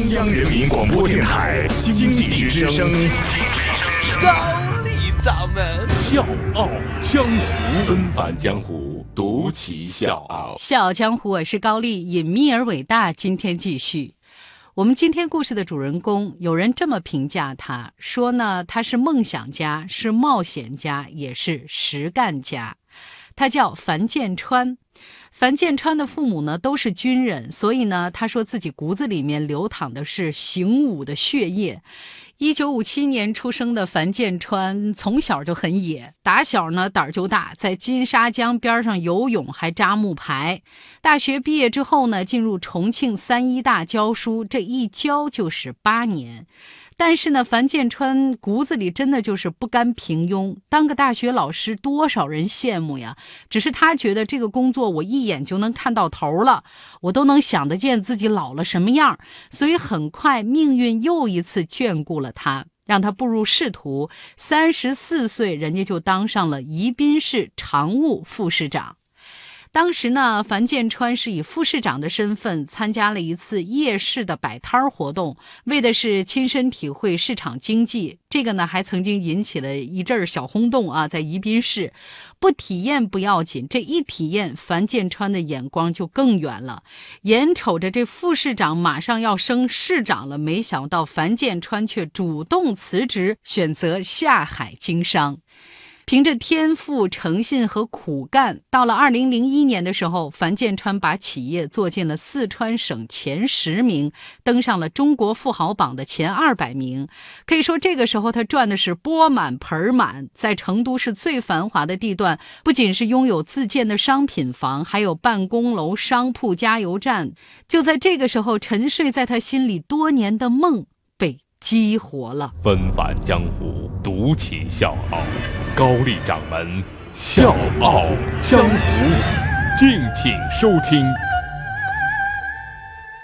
中央人民广播电台经济之声，高丽掌门笑傲江湖，纷繁江湖，独骑笑傲。笑傲江湖，我是高丽，隐秘而伟大。今天继续，我们今天故事的主人公，有人这么评价他，说呢，他是梦想家，是冒险家，也是实干家。他叫樊建川。樊建川的父母呢都是军人，所以呢，他说自己骨子里面流淌的是行武的血液。一九五七年出生的樊建川从小就很野，打小呢胆儿就大，在金沙江边上游泳，还扎木牌。大学毕业之后呢，进入重庆三一大教书，这一教就是八年。但是呢，樊建川骨子里真的就是不甘平庸，当个大学老师多少人羡慕呀！只是他觉得这个工作我一眼就能看到头了，我都能想得见自己老了什么样，所以很快命运又一次眷顾了他，让他步入仕途。三十四岁，人家就当上了宜宾市常务副市长。当时呢，樊建川是以副市长的身份参加了一次夜市的摆摊儿活动，为的是亲身体会市场经济。这个呢，还曾经引起了一阵儿小轰动啊，在宜宾市。不体验不要紧，这一体验，樊建川的眼光就更远了。眼瞅着这副市长马上要升市长了，没想到樊建川却主动辞职，选择下海经商。凭着天赋、诚信和苦干，到了二零零一年的时候，樊建川把企业做进了四川省前十名，登上了中国富豪榜的前二百名。可以说，这个时候他赚的是钵满盆满。在成都市最繁华的地段，不仅是拥有自建的商品房，还有办公楼、商铺、加油站。就在这个时候，沉睡在他心里多年的梦被激活了。纷繁江湖，独起笑傲。高丽掌门笑傲江湖，敬请收听。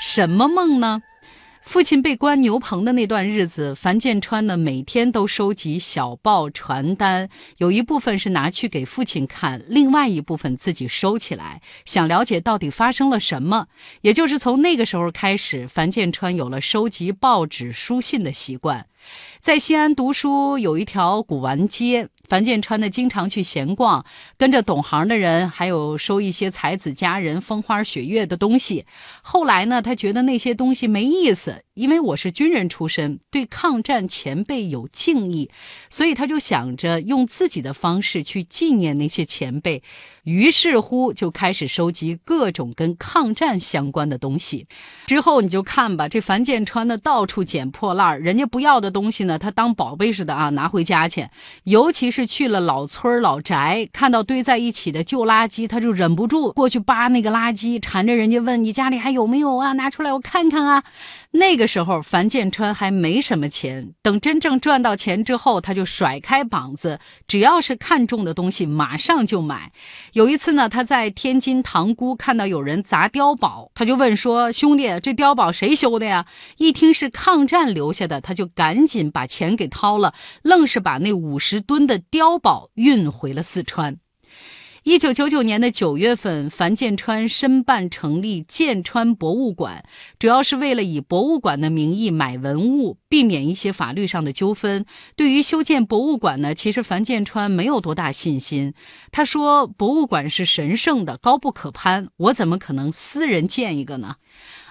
什么梦呢？父亲被关牛棚的那段日子，樊建川呢每天都收集小报传单，有一部分是拿去给父亲看，另外一部分自己收起来，想了解到底发生了什么。也就是从那个时候开始，樊建川有了收集报纸、书信的习惯。在西安读书有一条古玩街，樊建川呢经常去闲逛，跟着懂行的人，还有收一些才子佳人风花雪月的东西。后来呢，他觉得那些东西没意思，因为我是军人出身，对抗战前辈有敬意，所以他就想着用自己的方式去纪念那些前辈。于是乎，就开始收集各种跟抗战相关的东西。之后你就看吧，这樊建川呢到处捡破烂儿，人家不要的。东西呢，他当宝贝似的啊，拿回家去。尤其是去了老村儿老宅，看到堆在一起的旧垃圾，他就忍不住过去扒那个垃圾，缠着人家问：“你家里还有没有啊？拿出来我看看啊。”那个时候，樊建川还没什么钱。等真正赚到钱之后，他就甩开膀子，只要是看中的东西，马上就买。有一次呢，他在天津塘沽看到有人砸碉堡，他就问说：“兄弟，这碉堡谁修的呀？”一听是抗战留下的，他就赶紧把钱给掏了，愣是把那五十吨的碉堡运回了四川。一九九九年的九月份，樊建川申办成立建川博物馆，主要是为了以博物馆的名义买文物，避免一些法律上的纠纷。对于修建博物馆呢，其实樊建川没有多大信心。他说：“博物馆是神圣的，高不可攀，我怎么可能私人建一个呢？”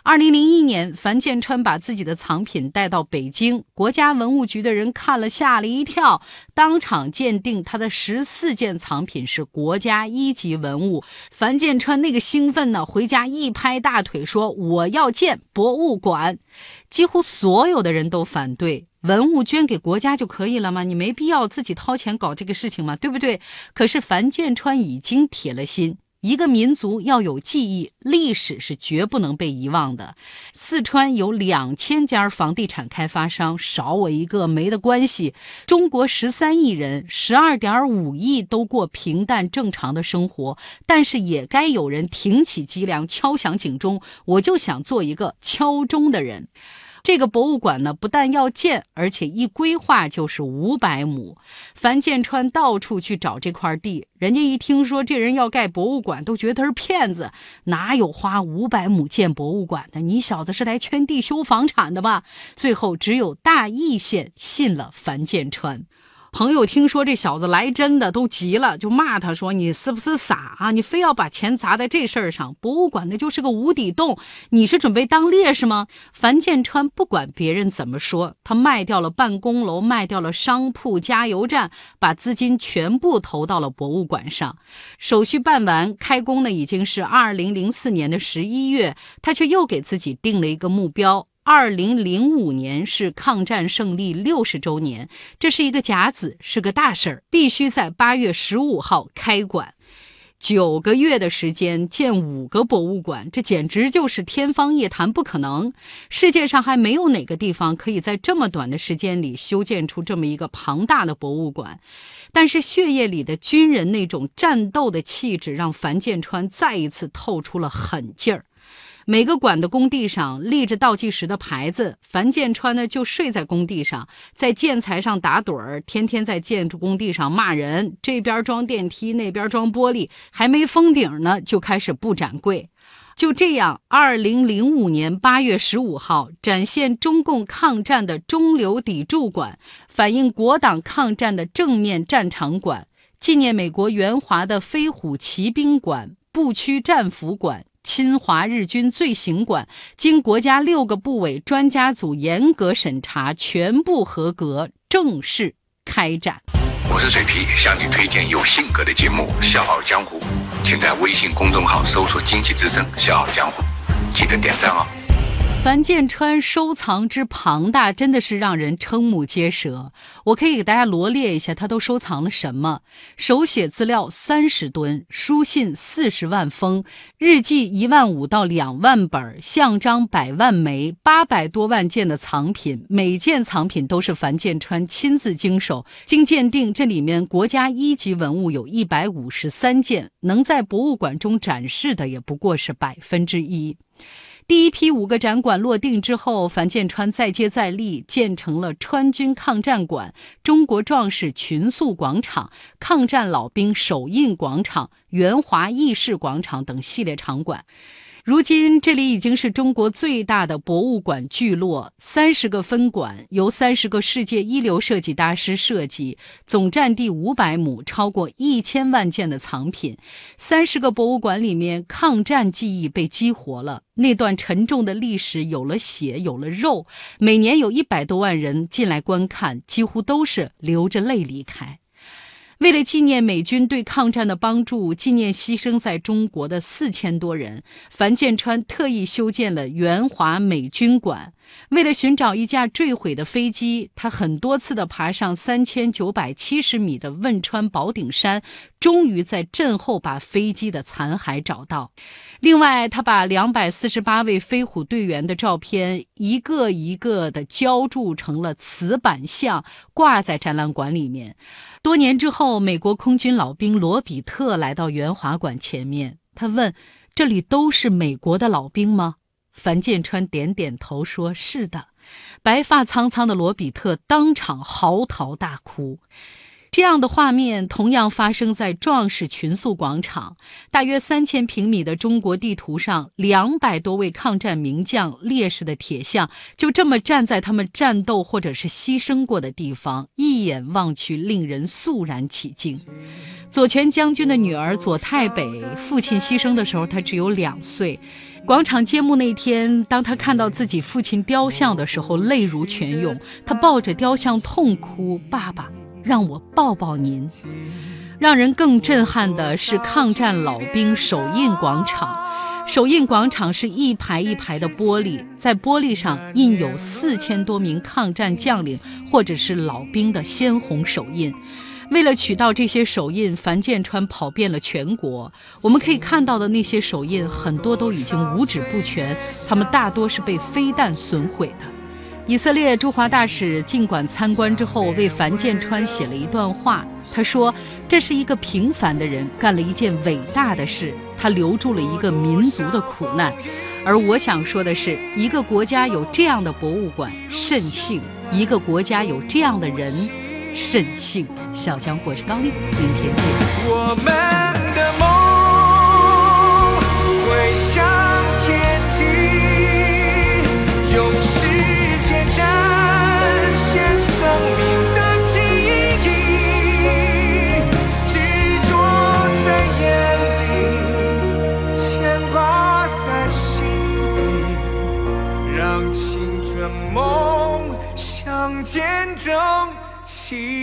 二零零一年，樊建川把自己的藏品带到北京，国家文物局的人看了吓了一跳，当场鉴定他的十四件藏品是国家一级文物。樊建川那个兴奋呢，回家一拍大腿说：“我要建博物馆。”几乎所有的人都反对，文物捐给国家就可以了吗？你没必要自己掏钱搞这个事情嘛，对不对？可是樊建川已经铁了心。一个民族要有记忆，历史是绝不能被遗忘的。四川有两千家房地产开发商，少我一个没的关系。中国十三亿人，十二点五亿都过平淡正常的生活，但是也该有人挺起脊梁，敲响警钟。我就想做一个敲钟的人。这个博物馆呢，不但要建，而且一规划就是五百亩。樊建川到处去找这块地，人家一听说这人要盖博物馆，都觉得他是骗子，哪有花五百亩建博物馆的？你小子是来圈地修房产的吧？最后只有大邑县信了樊建川。朋友听说这小子来真的，都急了，就骂他说：“你是不是傻啊？你非要把钱砸在这事儿上？博物馆那就是个无底洞，你是准备当烈士吗？”樊建川不管别人怎么说，他卖掉了办公楼，卖掉了商铺、加油站，把资金全部投到了博物馆上。手续办完，开工呢已经是二零零四年的十一月，他却又给自己定了一个目标。二零零五年是抗战胜利六十周年，这是一个甲子，是个大事儿，必须在八月十五号开馆。九个月的时间建五个博物馆，这简直就是天方夜谭，不可能。世界上还没有哪个地方可以在这么短的时间里修建出这么一个庞大的博物馆。但是血液里的军人那种战斗的气质，让樊建川再一次透出了狠劲儿。每个馆的工地上立着倒计时的牌子，樊建川呢就睡在工地上，在建材上打盹儿，天天在建筑工地上骂人。这边装电梯，那边装玻璃，还没封顶呢，就开始布展柜。就这样，二零零五年八月十五号，展现中共抗战的中流砥柱馆，反映国党抗战的正面战场馆，纪念美国援华的飞虎骑兵馆、步区战俘馆。侵华日军罪行馆经国家六个部委专家组严格审查，全部合格，正式开展。我是水皮，向你推荐有性格的节目《笑傲江湖》，请在微信公众号搜索“经济之声笑傲江湖”，记得点赞哦。樊建川收藏之庞大，真的是让人瞠目结舌。我可以给大家罗列一下，他都收藏了什么：手写资料三十吨，书信四十万封，日记一万五到两万本，像章百万枚，八百多万件的藏品，每件藏品都是樊建川亲自经手。经鉴定，这里面国家一级文物有一百五十三件，能在博物馆中展示的也不过是百分之一。第一批五个展馆落定之后，樊建川再接再厉，建成了川军抗战馆、中国壮士群塑广场、抗战老兵手印广场、援华义士广场等系列场馆。如今，这里已经是中国最大的博物馆聚落，三十个分馆由三十个世界一流设计大师设计，总占地五百亩，超过一千万件的藏品。三十个博物馆里面，抗战记忆被激活了，那段沉重的历史有了血，有了肉。每年有一百多万人进来观看，几乎都是流着泪离开。为了纪念美军对抗战的帮助，纪念牺牲在中国的四千多人，樊建川特意修建了援华美军馆。为了寻找一架坠毁的飞机，他很多次的爬上三千九百七十米的汶川宝顶山，终于在震后把飞机的残骸找到。另外，他把两百四十八位飞虎队员的照片一个一个的浇铸成了瓷板像，挂在展览馆里面。多年之后，美国空军老兵罗比特来到援华馆前面，他问：“这里都是美国的老兵吗？”樊建川点点头，说是的。白发苍苍的罗比特当场嚎啕大哭。这样的画面同样发生在壮士群塑广场，大约三千平米的中国地图上，两百多位抗战名将烈士的铁像，就这么站在他们战斗或者是牺牲过的地方，一眼望去，令人肃然起敬。左权将军的女儿左太北，父亲牺牲的时候，她只有两岁。广场揭幕那天，当他看到自己父亲雕像的时候，泪如泉涌，他抱着雕像痛哭：“爸爸，让我抱抱您。”让人更震撼的是抗战老兵手印广场。手印广场是一排一排的玻璃，在玻璃上印有四千多名抗战将领或者是老兵的鲜红手印。为了取到这些手印，樊建川跑遍了全国。我们可以看到的那些手印很多都已经五指不全，他们大多是被飞弹损毁的。以色列驻华大使尽管参观之后为樊建川写了一段话，他说这是一个平凡的人干了一件伟大的事，他留住了一个民族的苦难。而我想说的是，一个国家有这样的博物馆，甚幸一个国家有这样的人。慎信小强，我是高丽，明天见。she